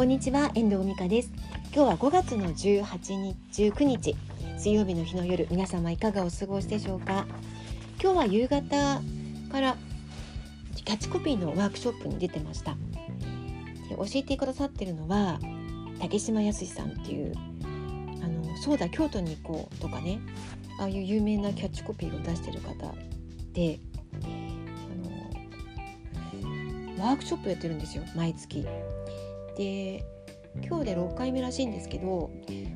こんにちは遠藤美香です。今日は5月の18日19日水曜日の日の夜皆様いかがお過ごしでしょうか？今日は夕方からキャッチコピーのワークショップに出てました。で教えてくださってるのは竹島康さんっていうあのそうだ京都に行こうとかねああいう有名なキャッチコピーを出してる方であのワークショップやってるんですよ毎月。で今日で6回目らしいんですけど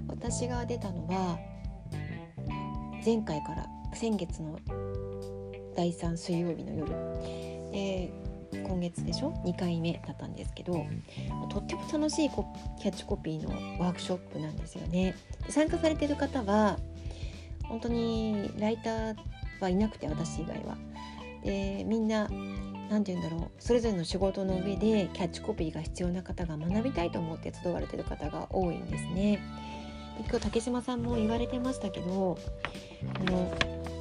私が出たのは前回から先月の第3水曜日の夜で今月でしょ？2回目だったんですけどとっても楽しいキャッチコピーのワークショップなんですよね。参加されてる方は本当にライターはいなくて私以外は。でみんな何て言うんだろうそれぞれの仕事の上でキャッチコピーが必要な方が学びたいと思って集われてる方が多いんですね。今日竹島さんも言われてましたけどこの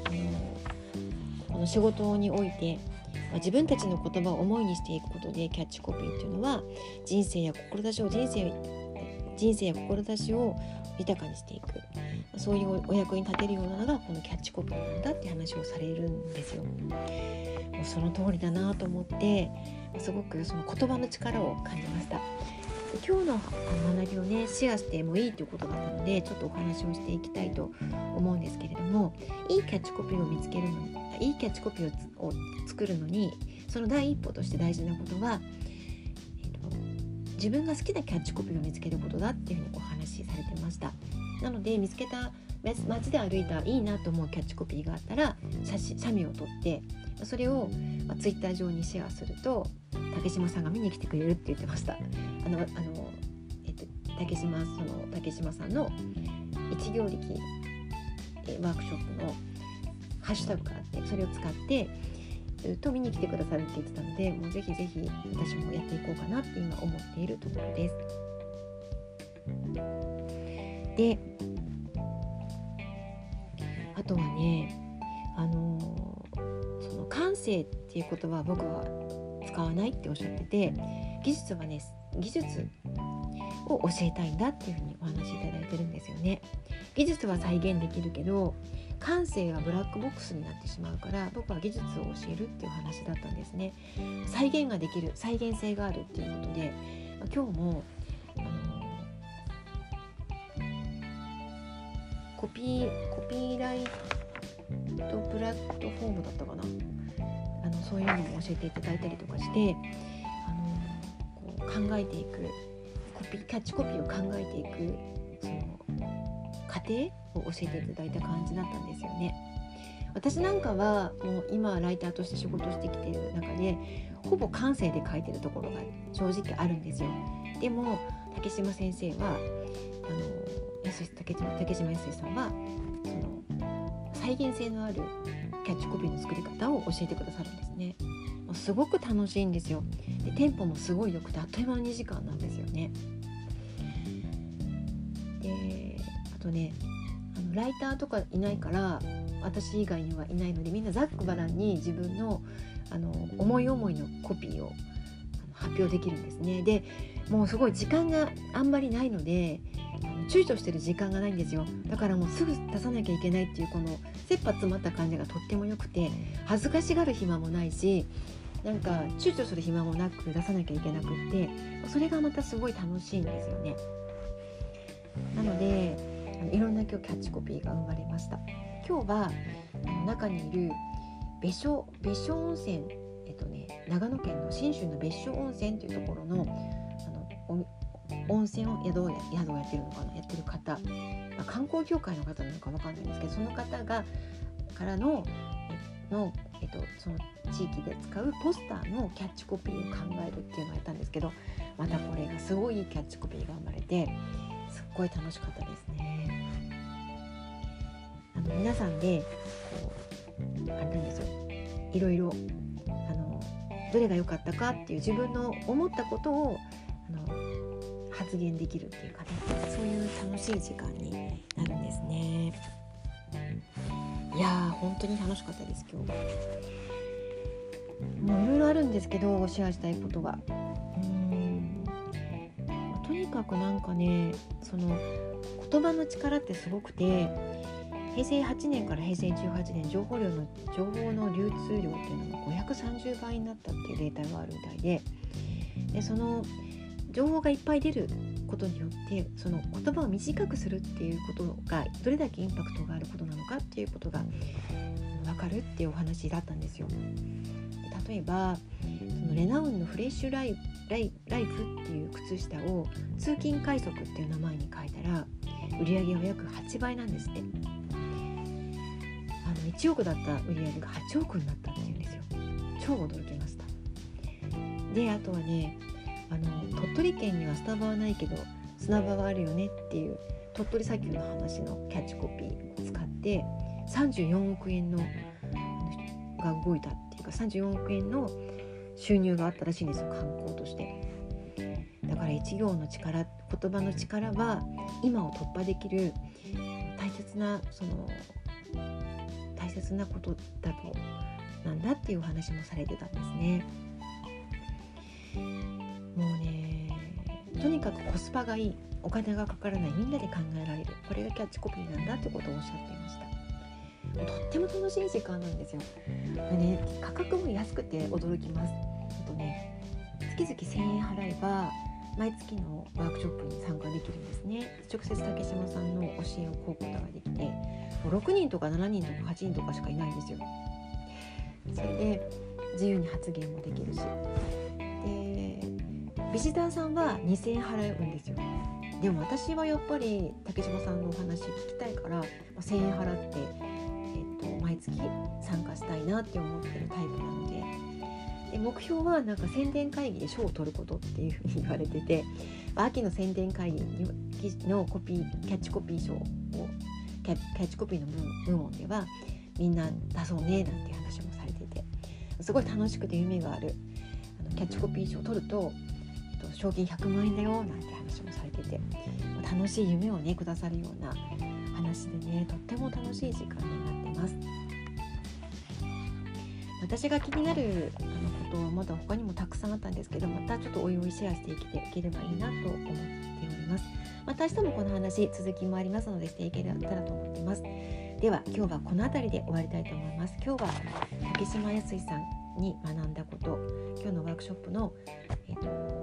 あのこの仕事においてまあ、自分たちの言葉を思いにしていくことでキャッチコピーっていうのは人生や志を人生人生や志を豊かにしていくそういうお役に立てるようなのがこのキャッチコピーなんだって話をされるんですよ。もうその通りだなと思ってすごくその言葉の力を感じました。今日の学びをねシェアしてもいいということだったのでちょっとお話をしていきたいと思うんですけれどもいいキャッチコピーを見つけるのにいいキャッチコピーを作るのにその第一歩として大事なことは、えーと、自分が好きなキャッチコピーを見つけることだっていうふうにお話しされてましたなので見つけた街で歩いたいいなと思うキャッチコピーがあったら写真写メを撮ってそれを、ツイッター上にシェアすると竹島さんが見に来てくれるって言ってましたあのあの、竹島その竹島さんの一行力ワークショップのハッシュタグがあってそれを使ってと見に来てくださるって言ってたのでもうぜひぜひ私もやっていこうかなって今思っているところです。であとはねあのその感性っていう言葉は僕は使わないっておっしゃってて技術はね技術を教えたいんだっていうふうにお話しいただいてるんですよね。技術は再現できるけど感性はブラックボックスになってしまうから僕は技術を教えるっていう話だったんですね再現ができる再現性があるっていうことで今日もコピーコピーライトプラットフォームだったかなあのそういうのも教えていただいたりとかしてあのこう考えていくコピーキャッチコピーを考えていくその過程を教えていただいた感じだったんですよね。私なんかはもう今ライターとして仕事してきている中でほぼ感性で書いてるところが正直あるんですよ。でも竹島先生はあの竹島竹島康さんはその再現性のあるキャッチコピーの作り方を教えてくださるんですね。もうすごく楽しいんですよ。でテンポもすごい良くてあっという間の2時間なんですよね。であとねあのライターとかいないから私以外にはいないのでみんなざっくばらんに自分のあの思い思いのコピーを発表できるんですね。でもうすごい時間があんまりないので躊躇してる時間がないんですよだからもうすぐ出さなきゃいけないっていうこの切羽詰まった感じがとっても良くて恥ずかしがる暇もないしなんか躊躇する暇もなく出さなきゃいけなくってそれがまたすごい楽しいんですよね。なのでいろんな今日キャッチコピーが生まれました今日は中にいる別所別所温泉えっとね長野県の信州の別所温泉というところのあの温泉を宿を宿をやってるのかなやってる方、まあ、観光協会の方なのか分かんないんですけどその方がからのの、えっと、その地域で使うポスターのキャッチコピーを考えるっていうのをやったんですけどまたこれがすごいキャッチコピーが生まれてすっごい楽しかったですね。あの皆さんでこうあれなんですよいろいろあのどれが良かったかっていう自分の思ったことを発言できるっていうかねそういう楽しい時間になるんですね。いやー本当に楽しかったです今日は。もういろいろあるんですけどシェアしたいことが。うんとにかくなんかねその言葉の力ってすごくて平成8年から平成18年情報量の情報の流通量っていうのが530倍になったっていうデータがあるみたいででその情報がいっぱい出ることによってその言葉を短くするっていうことがどれだけインパクトがあることなのかっていうことが分かるっていうお話だったんですよ。例えばそのレナウンのフレッシュライライライフっていう靴下を通勤快速っていう名前に書いたら売り上げは約8倍なんですって。あの1億だった売り上げが8億になったっていうんですよ。超驚きました。であとはねあの鳥取県にはスタバはないけど砂場はあるよねっていう鳥取砂丘の話のキャッチコピーを使って34億円のが動いたっていうか34億円の収入があったらしいんですよ観光として。だから一行の力言葉の力は今を突破できる大切なその大切なことだとなんだっていうお話もされてたんですね。もうねとにかくコスパがいいお金がかからないみんなで考えられるこれがキャッチコピーなんだってことをおっしゃっていましたとっても楽しい時間なんですよ。でね、価格も安くて驚きます。あとね、月々1000円払えば毎月のワークショップに参加できるんですね。直接竹島さんの教えを請うことができて、もう6人とか7人とか8人とかしかいないんですよ。それで自由に発言もできるし、ビジターさんは2000円払うんですよ。でも私はやっぱり竹島さんのお話聞きたいから、1,000円払ってえっと毎月参加したいなって思ってるタイプなのでで目標はなんか宣伝会議で賞を取ることっていうふうに言われてて秋の宣伝会議のコピーキャッチコピー賞をキャッチコピーの部門ではみんな出そうねなんて話もされててすごい楽しくて夢があるあのキャッチコピー賞を取ると賞金100万円だよなんて話もされてて楽しい夢をねくださるような話でねとっても楽しい時間になってます。私が気になるあのことはまだ他にもたくさんあったんですけどまたちょっとおいおいシェアしていけていければいいなと思っております。また明日もこの話続きもありますのでしていけたらと思ってます。では今日はこの辺りで終わりたいと思います。今日は竹島康さんに学んだこと今日のワークショップの、えーと